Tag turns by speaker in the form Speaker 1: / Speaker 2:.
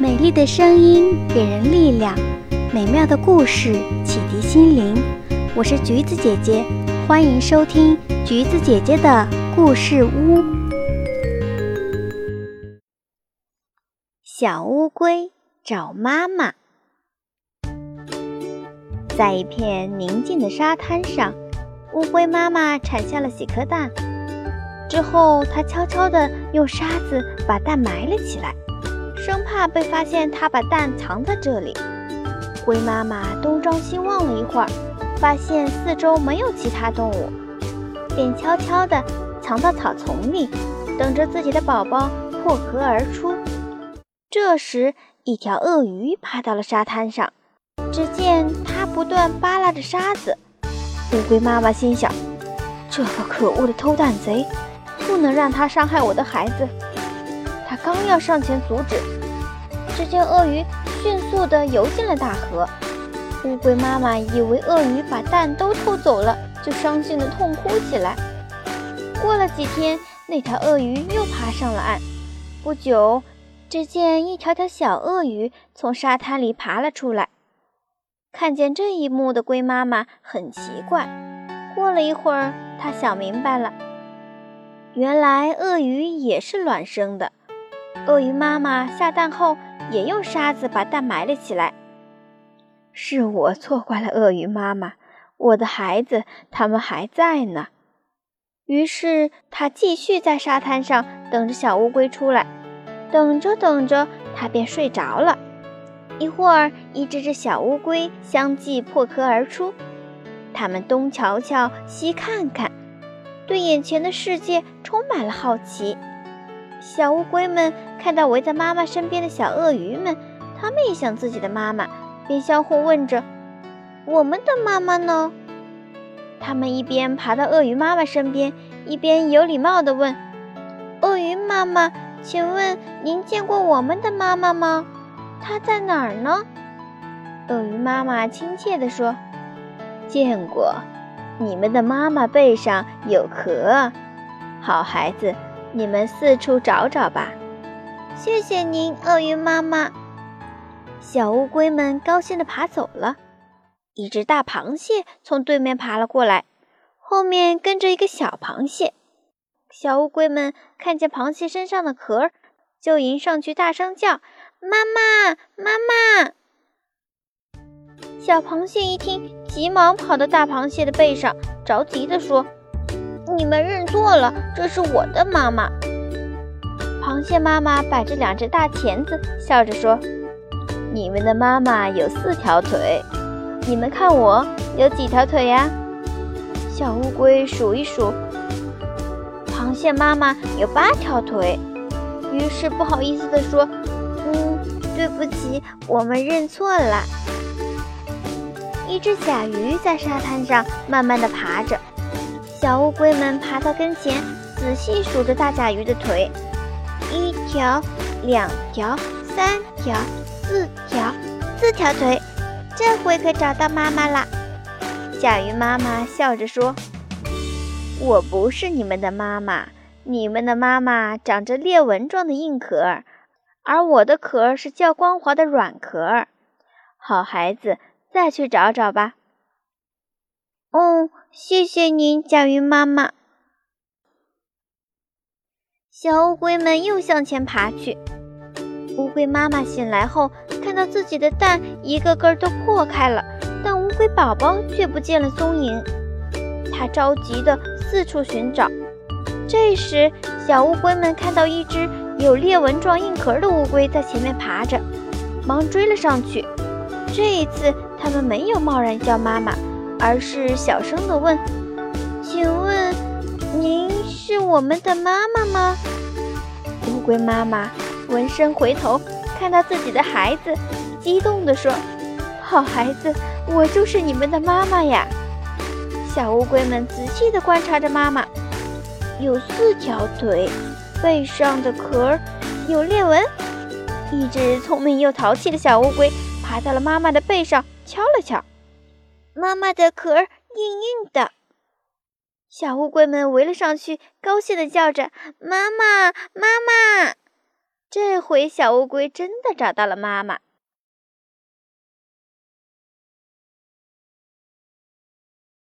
Speaker 1: 美丽的声音给人力量，美妙的故事启迪心灵。我是橘子姐姐，欢迎收听橘子姐姐的故事屋。小乌龟找妈妈。在一片宁静的沙滩上，乌龟妈妈产下了几颗蛋。之后，它悄悄地用沙子把蛋埋了起来。生怕被发现，他把蛋藏在这里。龟妈妈东张西望了一会儿，发现四周没有其他动物，便悄悄地藏到草丛里，等着自己的宝宝破壳而出。这时，一条鳄鱼爬到了沙滩上，只见它不断扒拉着沙子。乌龟妈妈心想：这个可恶的偷蛋贼，不能让他伤害我的孩子。他刚要上前阻止，只见鳄鱼迅速地游进了大河。乌龟妈妈以为鳄鱼把蛋都偷走了，就伤心地痛哭起来。过了几天，那条鳄鱼又爬上了岸。不久，只见一条条小鳄鱼从沙滩里爬了出来。看见这一幕的龟妈妈很奇怪。过了一会儿，她想明白了，原来鳄鱼也是卵生的。鳄鱼妈妈下蛋后，也用沙子把蛋埋了起来。是我错怪了鳄鱼妈妈，我的孩子他们还在呢。于是他继续在沙滩上等着小乌龟出来。等着等着，他便睡着了。一会儿，一只只小乌龟相继破壳而出。它们东瞧瞧，西看看，对眼前的世界充满了好奇。小乌龟们看到围在妈妈身边的小鳄鱼们，它们也想自己的妈妈，便相互问着：“我们的妈妈呢？”它们一边爬到鳄鱼妈妈身边，一边有礼貌地问：“鳄鱼妈妈，请问您见过我们的妈妈吗？她在哪儿呢？”鳄鱼妈妈亲切地说：“见过，你们的妈妈背上有壳，好孩子。”你们四处找找吧，谢谢您，鳄鱼妈妈。小乌龟们高兴地爬走了。一只大螃蟹从对面爬了过来，后面跟着一个小螃蟹。小乌龟们看见螃蟹身上的壳，就迎上去大声叫：“妈妈，妈妈！”小螃蟹一听，急忙跑到大螃蟹的背上，着急地说。你们认错了，这是我的妈妈。螃蟹妈妈摆着两只大钳子，笑着说：“你们的妈妈有四条腿，你们看我有几条腿呀？”小乌龟数一数，螃蟹妈妈有八条腿，于是不好意思地说：“嗯，对不起，我们认错了。”一只甲鱼在沙滩上慢慢地爬着。小乌龟们爬到跟前，仔细数着大甲鱼的腿：一条、两条、三条、四条，四条腿。这回可找到妈妈啦！甲鱼妈妈笑着说：“我不是你们的妈妈，你们的妈妈长着裂纹状的硬壳，而我的壳是较光滑的软壳。好孩子，再去找找吧。”哦，谢谢您，甲鱼妈妈。小乌龟们又向前爬去。乌龟妈妈醒来后，看到自己的蛋一个个都破开了，但乌龟宝宝却不见了踪影。它着急地四处寻找。这时，小乌龟们看到一只有裂纹状硬壳的乌龟在前面爬着，忙追了上去。这一次，它们没有贸然叫妈妈。而是小声地问：“请问，您是我们的妈妈吗？”乌龟妈妈闻声回头，看到自己的孩子，激动地说：“好孩子，我就是你们的妈妈呀！”小乌龟们仔细地观察着妈妈，有四条腿，背上的壳有裂纹。一只聪明又淘气的小乌龟爬到了妈妈的背上，敲了敲。妈妈的壳硬硬的，小乌龟们围了上去，高兴地叫着：“妈妈，妈妈！”这回小乌龟真的找到了妈妈。